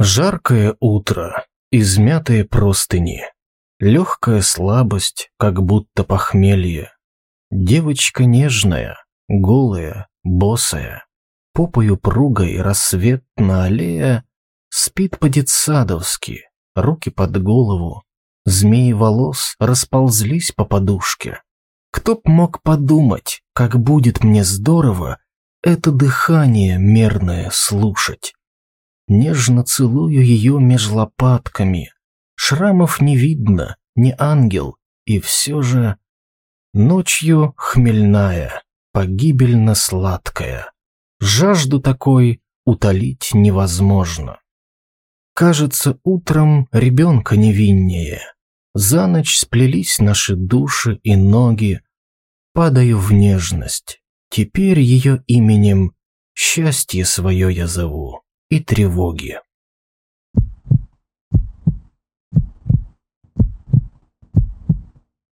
Жаркое утро, измятые простыни, легкая слабость, как будто похмелье. Девочка нежная, голая, босая, попою пругой рассветно аллея, спит по-детсадовски, руки под голову, змеи волос расползлись по подушке. Кто б мог подумать, как будет мне здорово это дыхание мерное слушать. Нежно целую ее меж лопатками. Шрамов не видно, не ангел, и все же... Ночью хмельная, погибельно сладкая. Жажду такой утолить невозможно. Кажется, утром ребенка невиннее. За ночь сплелись наши души и ноги. Падаю в нежность. Теперь ее именем счастье свое я зову и тревоги.